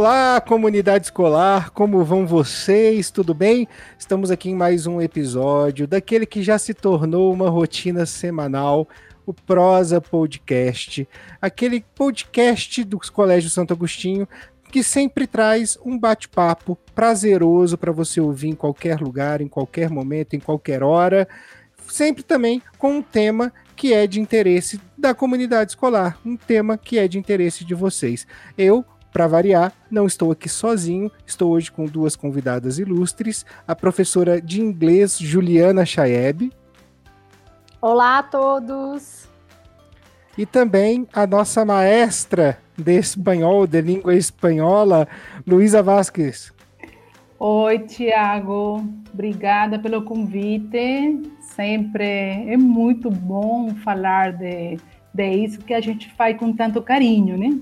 Olá, comunidade escolar, como vão vocês? Tudo bem? Estamos aqui em mais um episódio daquele que já se tornou uma rotina semanal, o Prosa Podcast, aquele podcast do Colégio Santo Agostinho que sempre traz um bate-papo prazeroso para você ouvir em qualquer lugar, em qualquer momento, em qualquer hora, sempre também com um tema que é de interesse da comunidade escolar, um tema que é de interesse de vocês. Eu, para variar, não estou aqui sozinho, estou hoje com duas convidadas ilustres, a professora de inglês Juliana Chaeb. Olá a todos! E também a nossa maestra de espanhol, de língua espanhola, Luísa Vasques. Oi, Tiago. Obrigada pelo convite. Sempre é muito bom falar de, de isso que a gente faz com tanto carinho, né?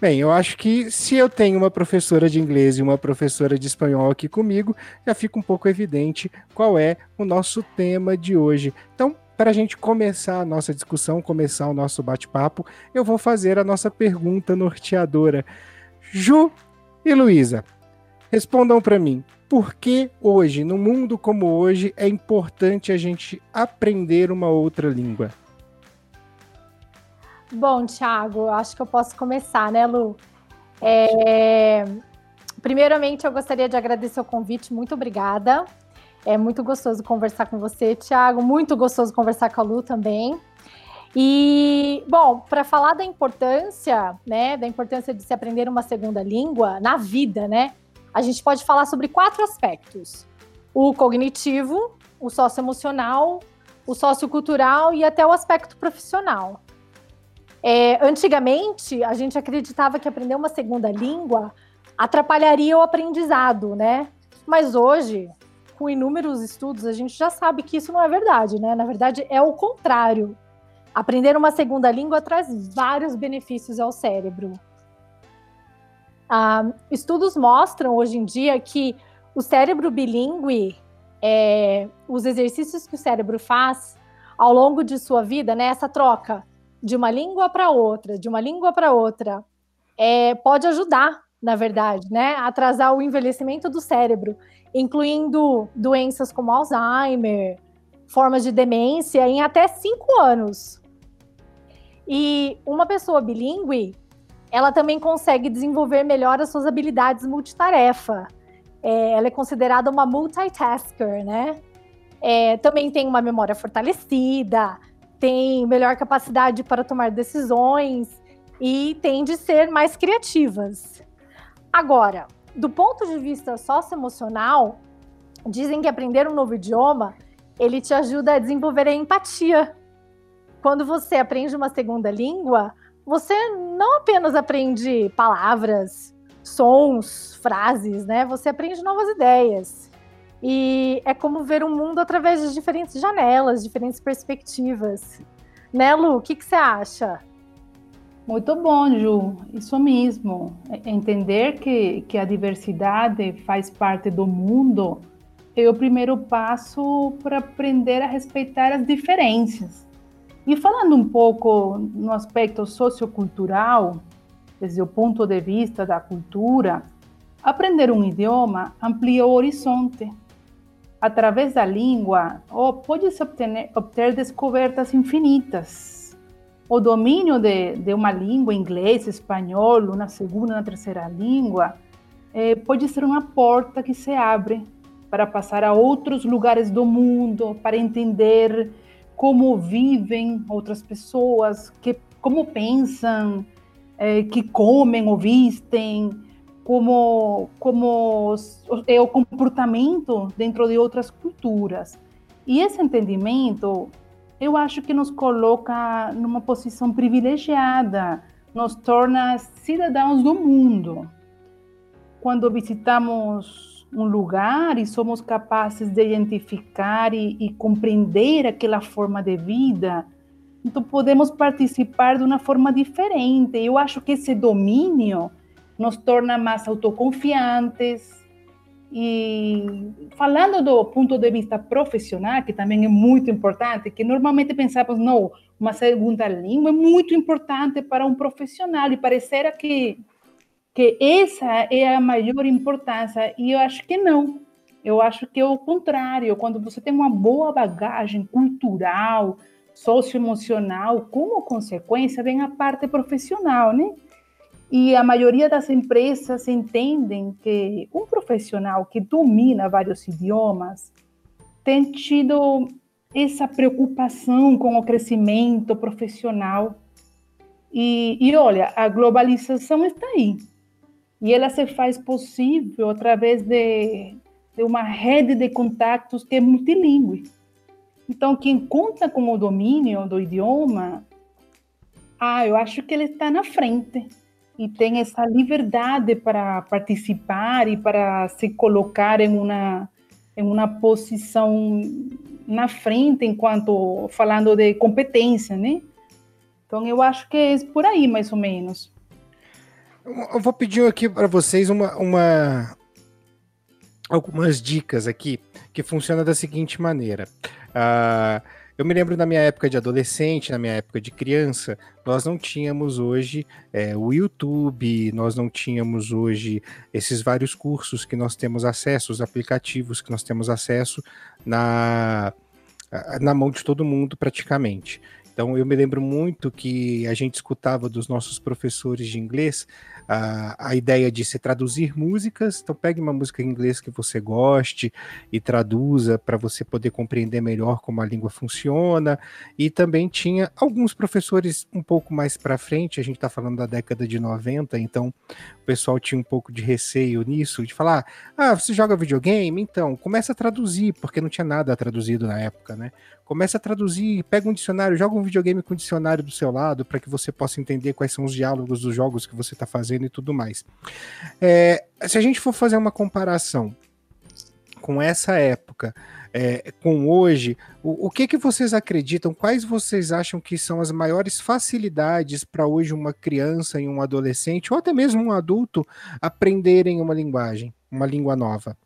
Bem, eu acho que se eu tenho uma professora de inglês e uma professora de espanhol aqui comigo, já fica um pouco evidente qual é o nosso tema de hoje. Então, para a gente começar a nossa discussão, começar o nosso bate-papo, eu vou fazer a nossa pergunta norteadora. Ju e Luísa, respondam para mim. Por que hoje, no mundo como hoje, é importante a gente aprender uma outra língua? Bom, Thiago, acho que eu posso começar, né, Lu? É... Primeiramente, eu gostaria de agradecer o convite, muito obrigada. É muito gostoso conversar com você, Thiago, muito gostoso conversar com a Lu também. E, bom, para falar da importância, né, da importância de se aprender uma segunda língua na vida, né, a gente pode falar sobre quatro aspectos: o cognitivo, o socioemocional, o sociocultural e até o aspecto profissional. É, antigamente, a gente acreditava que aprender uma segunda língua atrapalharia o aprendizado, né? Mas hoje, com inúmeros estudos, a gente já sabe que isso não é verdade, né? Na verdade, é o contrário. Aprender uma segunda língua traz vários benefícios ao cérebro. Ah, estudos mostram hoje em dia que o cérebro bilíngue, é, os exercícios que o cérebro faz ao longo de sua vida, né? Essa troca de uma língua para outra, de uma língua para outra, é, pode ajudar, na verdade, né, a atrasar o envelhecimento do cérebro, incluindo doenças como Alzheimer, formas de demência em até cinco anos. E uma pessoa bilíngue, ela também consegue desenvolver melhor as suas habilidades multitarefa. É, ela é considerada uma multitasker, né? É, também tem uma memória fortalecida, tem melhor capacidade para tomar decisões e tende a ser mais criativas. Agora, do ponto de vista socioemocional, dizem que aprender um novo idioma, ele te ajuda a desenvolver a empatia. Quando você aprende uma segunda língua, você não apenas aprende palavras, sons, frases, né? Você aprende novas ideias. E é como ver o mundo através de diferentes janelas, diferentes perspectivas. Né, Lu? O que, que você acha? Muito bom, Ju. Isso mesmo. É, entender que, que a diversidade faz parte do mundo é o primeiro passo para aprender a respeitar as diferenças. E falando um pouco no aspecto sociocultural, desde o ponto de vista da cultura, aprender um idioma amplia o horizonte através da língua, pode-se obter, obter descobertas infinitas. O domínio de, de uma língua, inglês, espanhol, uma segunda, uma terceira língua, eh, pode ser uma porta que se abre para passar a outros lugares do mundo, para entender como vivem outras pessoas, que, como pensam, eh, que comem ou vestem, como, como é o comportamento dentro de outras culturas. E esse entendimento, eu acho que nos coloca numa posição privilegiada, nos torna cidadãos do mundo. Quando visitamos um lugar e somos capazes de identificar e, e compreender aquela forma de vida, então podemos participar de uma forma diferente. Eu acho que esse domínio nos torna mais autoconfiantes. E falando do ponto de vista profissional, que também é muito importante, que normalmente pensamos, não, uma segunda língua é muito importante para um profissional, e parecerá que, que essa é a maior importância e eu acho que não. Eu acho que é o contrário. Quando você tem uma boa bagagem cultural, socioemocional, como consequência vem a parte profissional, né? E a maioria das empresas entendem que um profissional que domina vários idiomas tem tido essa preocupação com o crescimento profissional. E, e olha, a globalização está aí. E ela se faz possível através de, de uma rede de contatos que é multilingüe. Então, quem conta com o domínio do idioma, ah, eu acho que ele está na frente e tem essa liberdade para participar e para se colocar em uma em uma posição na frente enquanto falando de competência, né? Então eu acho que é por aí mais ou menos. Eu vou pedir aqui para vocês uma, uma algumas dicas aqui que funciona da seguinte maneira. Uh, eu me lembro na minha época de adolescente, na minha época de criança, nós não tínhamos hoje é, o YouTube, nós não tínhamos hoje esses vários cursos que nós temos acesso, os aplicativos que nós temos acesso na, na mão de todo mundo praticamente. Então eu me lembro muito que a gente escutava dos nossos professores de inglês a, a ideia de se traduzir músicas. Então, pegue uma música em inglês que você goste e traduza para você poder compreender melhor como a língua funciona. E também tinha alguns professores um pouco mais para frente, a gente está falando da década de 90, então o pessoal tinha um pouco de receio nisso, de falar: ah, você joga videogame? Então, começa a traduzir, porque não tinha nada traduzido na época, né? Começa a traduzir, pega um dicionário, joga um videogame com dicionário do seu lado para que você possa entender quais são os diálogos dos jogos que você está fazendo e tudo mais. É, se a gente for fazer uma comparação com essa época, é, com hoje, o, o, que que vocês acreditam? Quais vocês acham que são as maiores facilidades para hoje uma criança e um adolescente, ou até mesmo um adulto, aprenderem uma linguagem, uma língua nova?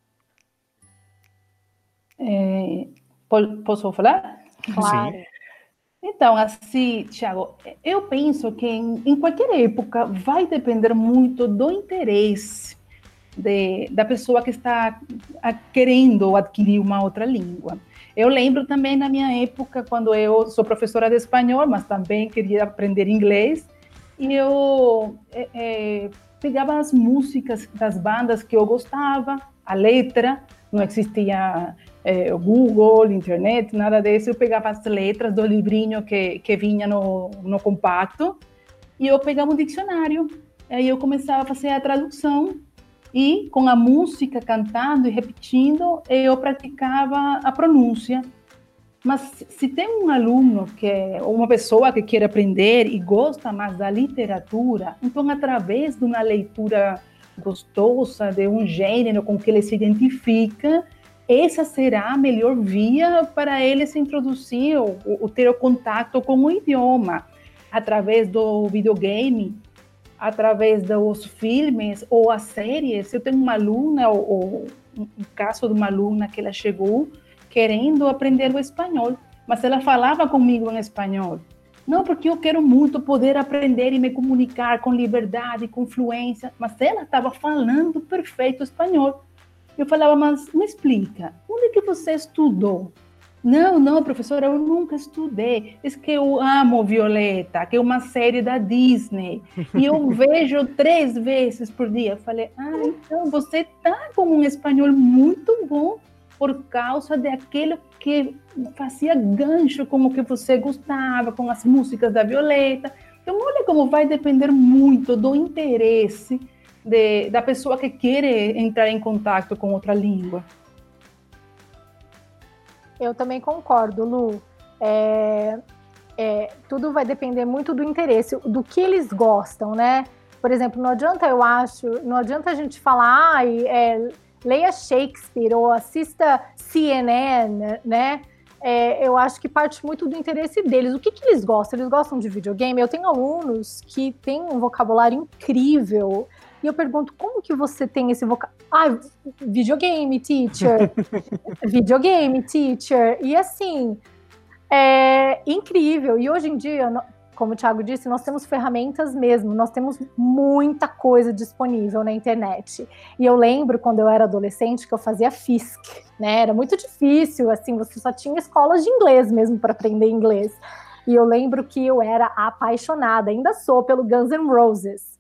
É, Posso falar? Claro. Sim. Então, assim, Tiago, eu penso que em, em, qualquer época vai depender muito do interesse de, da pessoa que está querendo adquirir uma outra língua. Eu lembro também na minha época, quando eu sou professora de espanhol, mas também queria aprender inglês, e eu é, é, pegava as músicas das bandas que eu gostava, a letra, não existia é, Google, internet, nada disso. Eu pegava as letras do livrinho que, que vinha no, no compacto e eu pegava um dicionário. Aí eu começava a fazer a tradução e com a música cantando e repetindo, eu praticava a pronúncia. Mas se tem um aluno que é uma pessoa que quer aprender e gosta mais da literatura, então através de uma leitura gostosa, de um gênero com que ele se identifica, essa será a melhor via para ele se introduzir ou, ou ter o contato com o idioma através do videogame, através dos filmes ou as séries. Eu tenho uma aluna, ou, ou um caso de uma aluna que ela chegou querendo aprender o espanhol, mas ela falava comigo em espanhol. Não, porque eu quero muito poder aprender e me comunicar com liberdade, com fluência, mas ela estava falando perfeito espanhol. Eu falava, mas me explica, onde que você estudou? Não, não, professora, eu nunca estudei. Diz que eu amo Violeta, que é uma série da Disney. E eu vejo três vezes por dia. Eu falei, ah, então você está com um espanhol muito bom por causa daquilo que fazia gancho com o que você gostava, com as músicas da Violeta. Então, olha como vai depender muito do interesse de, da pessoa que quer entrar em contato com outra língua. Eu também concordo, Lu. É, é, tudo vai depender muito do interesse, do que eles gostam, né? Por exemplo, não adianta, eu acho, não adianta a gente falar, ah, é, leia Shakespeare ou assista CNN, né? É, eu acho que parte muito do interesse deles. O que, que eles gostam? Eles gostam de videogame? Eu tenho alunos que têm um vocabulário incrível. E eu pergunto, como que você tem esse vocabulário? Ah, videogame, teacher. videogame, teacher. E assim, é incrível. E hoje em dia, como o Thiago disse, nós temos ferramentas mesmo, nós temos muita coisa disponível na internet. E eu lembro quando eu era adolescente que eu fazia FISC, né? Era muito difícil, assim, você só tinha escolas de inglês mesmo para aprender inglês. E eu lembro que eu era apaixonada, ainda sou, pelo Guns N' Roses.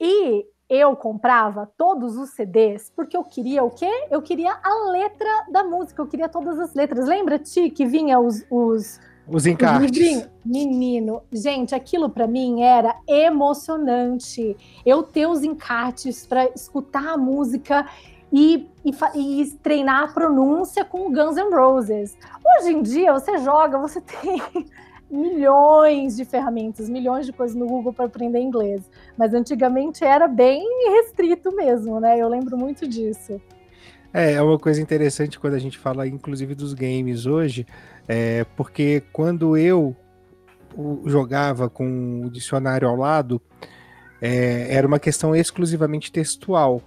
E eu comprava todos os CDs porque eu queria o quê? Eu queria a letra da música, eu queria todas as letras. Lembra, Ti, que vinha os, os os encartes. Menino, gente, aquilo para mim era emocionante. Eu ter os encartes para escutar a música e, e, e, treinar a pronúncia com o Guns N' Roses. Hoje em dia, você joga, você tem milhões de ferramentas, milhões de coisas no Google para aprender inglês. Mas antigamente era bem restrito mesmo, né? Eu lembro muito disso. É, é uma coisa interessante quando a gente fala, inclusive, dos games hoje, é, porque quando eu jogava com o dicionário ao lado, é, era uma questão exclusivamente textual.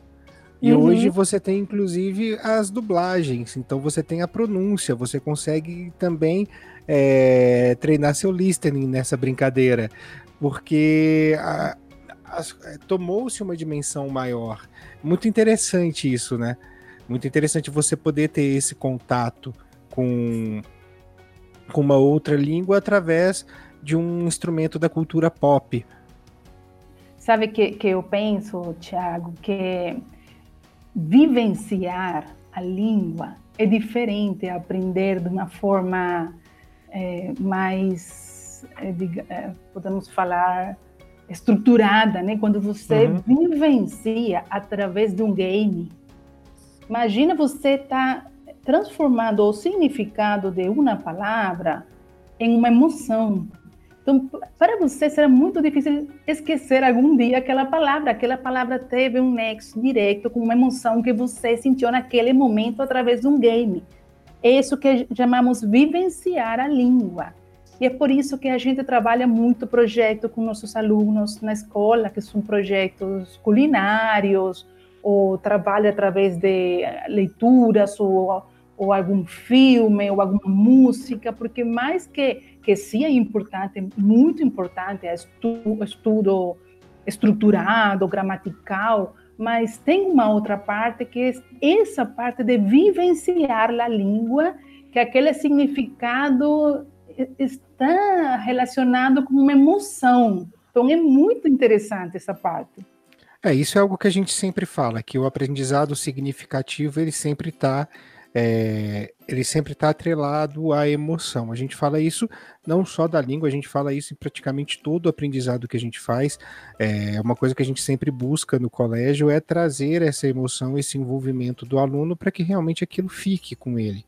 E uhum. hoje você tem, inclusive, as dublagens. Então você tem a pronúncia, você consegue também é, treinar seu listening nessa brincadeira. Porque tomou-se uma dimensão maior. Muito interessante isso, né? Muito interessante você poder ter esse contato com, com uma outra língua através de um instrumento da cultura pop. Sabe que, que eu penso, Tiago, que vivenciar a língua é diferente aprender de uma forma é, mais, é, é, podemos falar, estruturada, né? Quando você uhum. vivencia através de um game, Imagina você estar tá transformando o significado de uma palavra em uma emoção. Então, para você será muito difícil esquecer algum dia aquela palavra. Aquela palavra teve um nexo direto com uma emoção que você sentiu naquele momento através de um game. É isso que chamamos vivenciar a língua. E é por isso que a gente trabalha muito projeto com nossos alunos na escola, que são projetos culinários, ou trabalha através de leituras ou, ou algum filme ou alguma música, porque mais que que sim é importante, muito importante, é estudo, estudo estruturado, gramatical, mas tem uma outra parte que é essa parte de vivenciar a língua, que aquele significado está relacionado com uma emoção. Então é muito interessante essa parte. É, isso é algo que a gente sempre fala, que o aprendizado significativo ele sempre está é, ele sempre está atrelado à emoção. A gente fala isso não só da língua, a gente fala isso em praticamente todo o aprendizado que a gente faz. É uma coisa que a gente sempre busca no colégio é trazer essa emoção, esse envolvimento do aluno para que realmente aquilo fique com ele.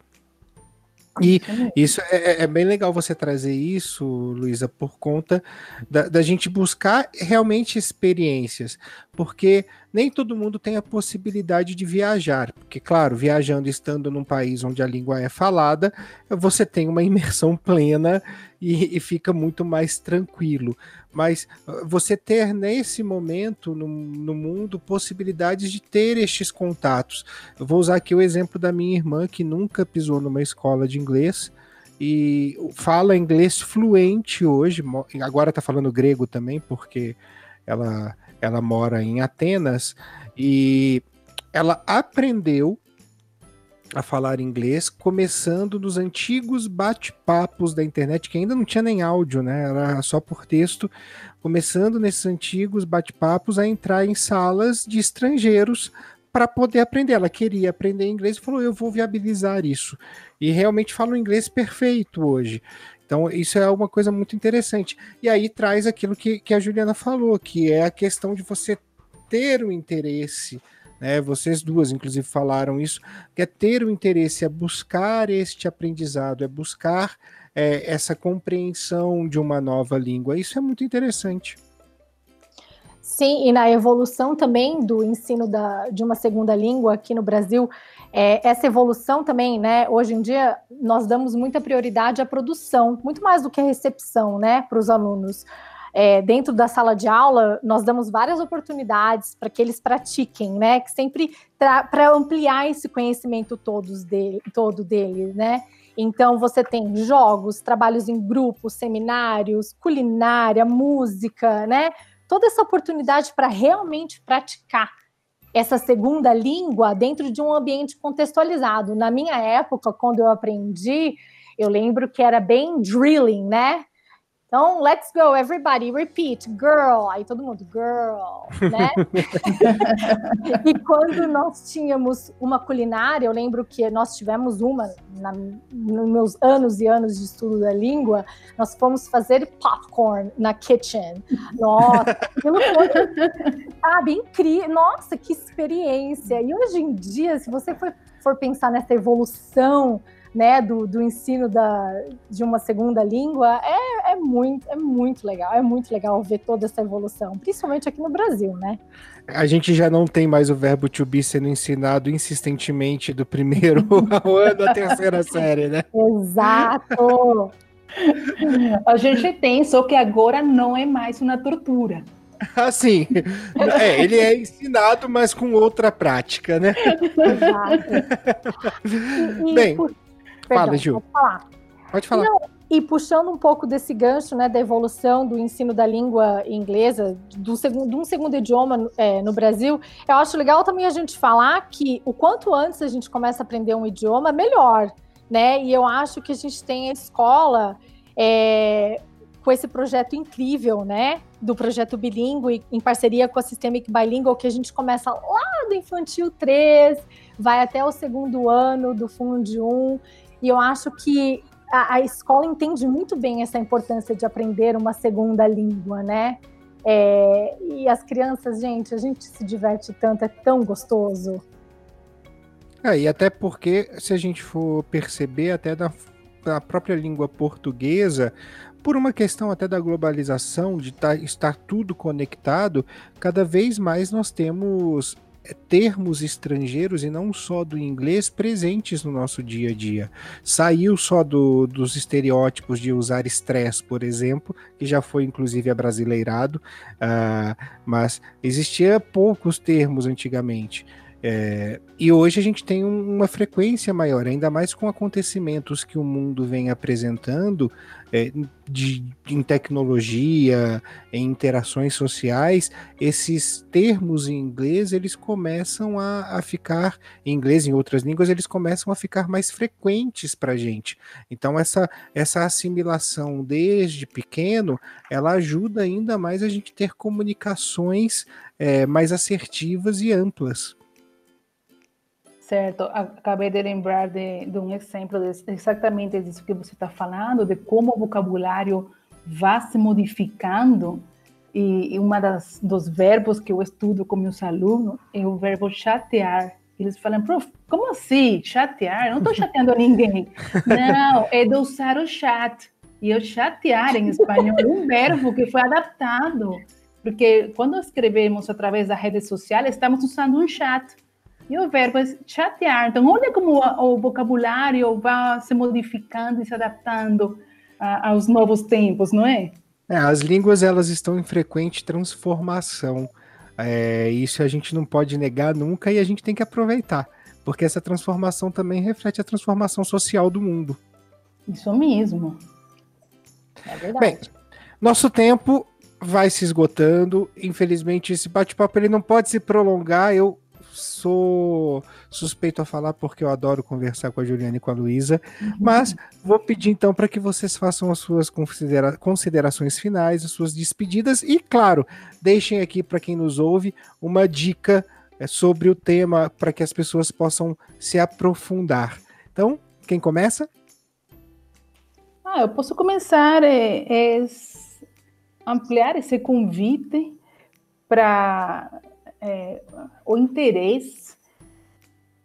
E isso é, é, é, bem legal você trazer isso, Luísa, por conta da, da, gente buscar realmente experiências, porque nem todo mundo tem a possibilidade de viajar, porque, claro, viajando estando num país onde a língua é falada, você tem uma imersão plena e, e fica muito mais tranquilo. Mas ah, você ter nesse momento no, no mundo possibilidades de ter estes contatos. Eu vou usar aqui o exemplo da minha irmã, que nunca pisou numa escola de inglês e fala inglês fluente hoje, agora está falando grego também, porque ela ela mora em Atenas e ela aprendeu a falar inglês, começando nos antigos bate-papos da internet, que ainda não tinha nem áudio, né? Era só por texto, começando nesses antigos bate-papos a entrar em salas de estrangeiros para poder aprender. Ela queria aprender inglês e falou: eu vou viabilizar isso. E realmente fala inglês perfeito hoje. Então, isso é uma coisa muito interessante. E aí traz aquilo que, que a Juliana falou, que é a questão de você ter o interesse. Né? Vocês duas, inclusive, falaram isso, que é ter o interesse, é buscar este aprendizado, é buscar é, essa compreensão de uma nova língua. Isso é muito interessante. Sim, e na evolução também do ensino da, de uma segunda língua aqui no Brasil, é, essa evolução também, né? Hoje em dia, nós damos muita prioridade à produção, muito mais do que a recepção, né, para os alunos. É, dentro da sala de aula, nós damos várias oportunidades para que eles pratiquem, né? Que sempre para ampliar esse conhecimento todos dele, todo dele, né? Então, você tem jogos, trabalhos em grupos, seminários, culinária, música, né? Toda essa oportunidade para realmente praticar essa segunda língua dentro de um ambiente contextualizado. Na minha época, quando eu aprendi, eu lembro que era bem drilling, né? Então, let's go, everybody, repeat, girl. Aí todo mundo, girl, né? e quando nós tínhamos uma culinária, eu lembro que nós tivemos uma, na, nos meus anos e anos de estudo da língua, nós fomos fazer popcorn na kitchen. Nossa, aquilo foi, sabe, incrível. Nossa, que experiência. E hoje em dia, se você for, for pensar nessa evolução, né, do, do ensino da, de uma segunda língua, é, é, muito, é muito legal, é muito legal ver toda essa evolução, principalmente aqui no Brasil, né? A gente já não tem mais o verbo to be sendo ensinado insistentemente do primeiro ao ano à terceira série, né? Exato! A gente tem, só que agora não é mais uma tortura. Assim, é, ele é ensinado, mas com outra prática, né? Exato. E, Bem, por, Perdão, Fala, falar. Pode falar. Não, e puxando um pouco desse gancho, né, da evolução do ensino da língua inglesa, do de um segundo idioma é, no Brasil, eu acho legal também a gente falar que o quanto antes a gente começa a aprender um idioma, melhor, né? E eu acho que a gente tem a escola é, com esse projeto incrível, né? Do projeto bilíngue, em parceria com a Systemic Bilingual, que a gente começa lá do infantil 3, vai até o segundo ano do Fundo 1, e eu acho que a, a, escola entende muito bem essa importância de aprender uma segunda língua, né? É, e as crianças, gente, a gente se diverte tanto, é tão gostoso. É, e até porque, se a gente for perceber, até na, na própria língua portuguesa, por uma questão até da globalização, de tá, estar tudo conectado, cada vez mais nós temos termos estrangeiros e não só do inglês presentes no nosso dia a dia. Saiu só do, dos estereótipos de usar estresse, por exemplo, que já foi inclusive abrasileirado, uh, mas existia poucos termos antigamente. É, e hoje a gente tem um, uma frequência maior, ainda mais com acontecimentos que o mundo vem apresentando é, de, em tecnologia, em interações sociais, esses termos em inglês eles começam a, a ficar, em inglês e em outras línguas, eles começam a ficar mais frequentes para a gente. Então essa, essa assimilação desde pequeno, ela ajuda ainda mais a gente ter comunicações é, mais assertivas e amplas. Certo, acabei de lembrar de, de um exemplo de, exatamente disso que você está falando, de como o vocabulário vai se modificando. E, e uma das dos verbos que eu estudo com meus alunos é o verbo chatear. Eles falam, prof, como assim? Chatear? Eu não estou chateando ninguém. não, é de usar o chat. E o chatear em espanhol é um verbo que foi adaptado. Porque quando escrevemos através da rede social, estamos usando um chat. E o verbo é chatear. Então, olha como o, vocabulário vai se modificando e se adaptando a, aos novos tempos, não é? é? As línguas elas estão em frequente transformação. É, isso a gente não pode negar nunca e a gente tem que aproveitar, porque essa transformação também reflete a transformação social do mundo. Isso mesmo. É verdade. Bem, nosso tempo vai se esgotando. Infelizmente, esse bate-papo ele não pode se prolongar. Eu sou suspeito a falar porque eu adoro conversar com a Juliana e com a Luísa, uhum. mas vou pedir então para que vocês façam as suas considera considerações finais, as suas despedidas e, claro, deixem aqui para quem nos ouve uma dica é, sobre o tema para que as pessoas possam se aprofundar. Então, quem começa? Ah, eu posso começar é, é ampliar esse convite para é, o interesse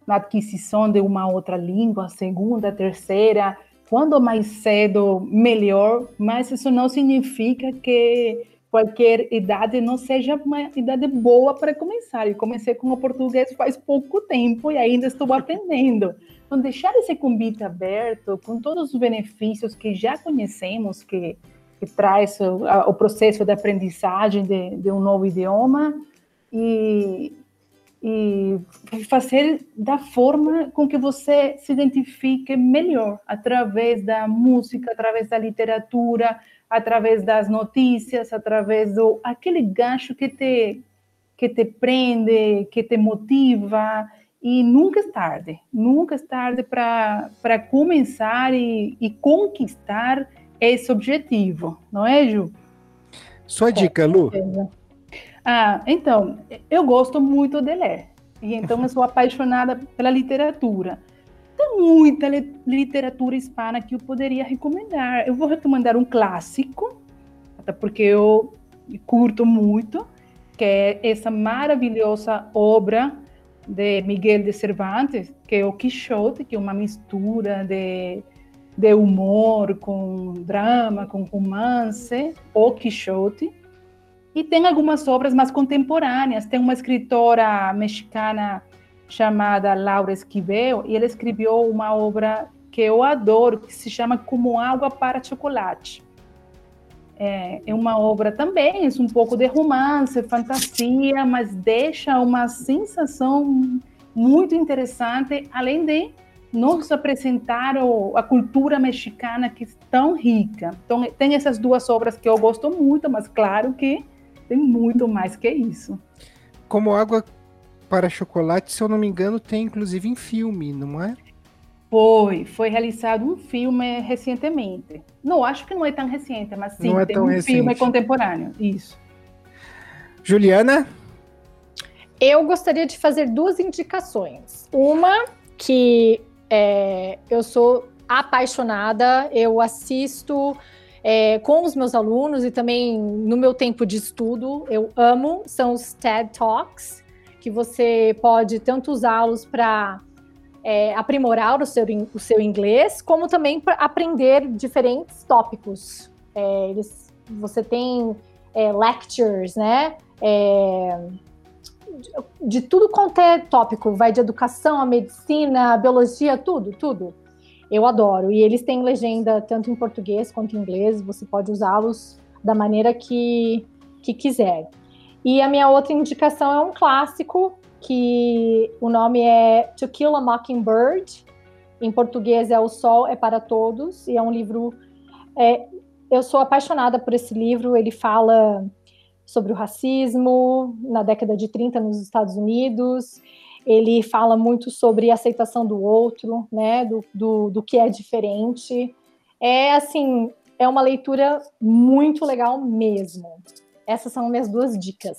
na aquisição de uma outra língua, segunda, terceira, quando mais cedo, melhor, mas isso não significa que qualquer idade não seja uma idade boa para começar. Eu comecei com o português faz pouco tempo e ainda estou aprendendo. Então, deixar esse convite aberto, com todos os benefícios que já conhecemos, que, que traz o, a, o processo de aprendizagem de, de um novo idioma, e, e fazer da forma com que você se identifique melhor, através da música, através da literatura, através das notícias, através do aquele gancho que te que te prende, que te motiva e nunca é tarde, nunca é tarde para começar e, e conquistar esse objetivo, não é, Ju? Sua dica, Lu? Ah, então, eu gosto muito de ler. E então eu sou apaixonada pela literatura. Tem muita literatura hispana que eu poderia recomendar. Eu vou recomendar um clássico, até porque eu curto muito, que é essa maravilhosa obra de Miguel de Cervantes, que é o Quixote, que é uma mistura de, de humor com drama, com romance, o Quixote. E tem algumas obras mais contemporâneas. Tem uma escritora mexicana chamada Laura Esquivel, e ela escreveu uma obra que eu adoro, que se chama Como Água para Chocolate. É, é uma obra também, é um pouco de romance, fantasia, mas deixa uma sensação muito interessante, além de nos apresentar a cultura mexicana que é tão rica. Então, tem essas duas obras que eu gosto muito, mas claro que tem muito mais que isso. Como Água para Chocolate, se eu não me engano, tem inclusive em filme, não é? Foi, foi realizado um filme recentemente. Não, acho que não é tão recente, mas sim, não é tem tão um recente. filme contemporâneo. Isso. Juliana? Eu gostaria de fazer duas indicações. Uma que é, eu sou apaixonada, eu assisto é, com os meus alunos e também no meu tempo de estudo, eu amo, são os TED Talks, que você pode tanto usá-los para é, aprimorar o seu, o seu inglês, como também para aprender diferentes tópicos. É, eles, você tem é, lectures, né? É, de, de tudo quanto é tópico, vai de educação, a medicina, a biologia, tudo, tudo. Eu adoro. E eles têm legenda tanto em português quanto em inglês, você pode usá-los da maneira que, que quiser. E a minha outra indicação é um clássico que o nome é To Kill a Mockingbird. Em português é O Sol é para Todos, e é um livro. É, eu sou apaixonada por esse livro. Ele fala sobre o racismo na década de 30 nos Estados Unidos. Ele fala muito sobre aceitação do outro, né, do, do, do que é diferente. É assim, é uma leitura muito legal mesmo. Essas são minhas duas dicas.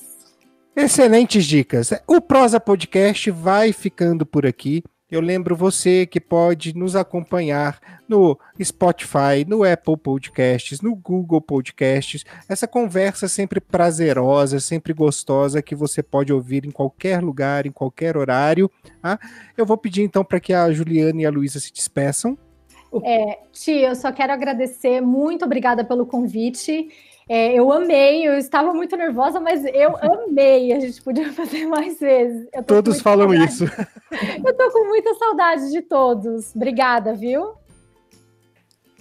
Excelentes dicas. O Prosa Podcast vai ficando por aqui. Eu lembro você que pode nos acompanhar no Spotify, no Apple Podcasts, no Google Podcasts. Essa conversa sempre prazerosa, sempre gostosa, que você pode ouvir em qualquer lugar, em qualquer horário. Tá? Eu vou pedir então para que a Juliana e a Luísa se despeçam. É, tia, eu só quero agradecer. Muito obrigada pelo convite. É, eu amei, eu estava muito nervosa, mas eu amei. A gente podia fazer mais vezes. Todos falam saudade. isso. Eu tô com muita saudade de todos. Obrigada, viu?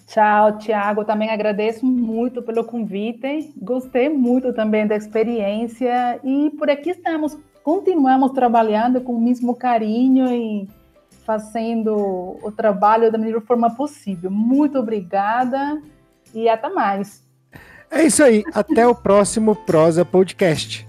Tchau, Tiago. Também agradeço muito pelo convite. Gostei muito também da experiência e por aqui estamos. Continuamos trabalhando com o mesmo carinho e fazendo o trabalho da melhor forma possível. Muito obrigada e até mais. É isso aí. Até o próximo Prosa Podcast.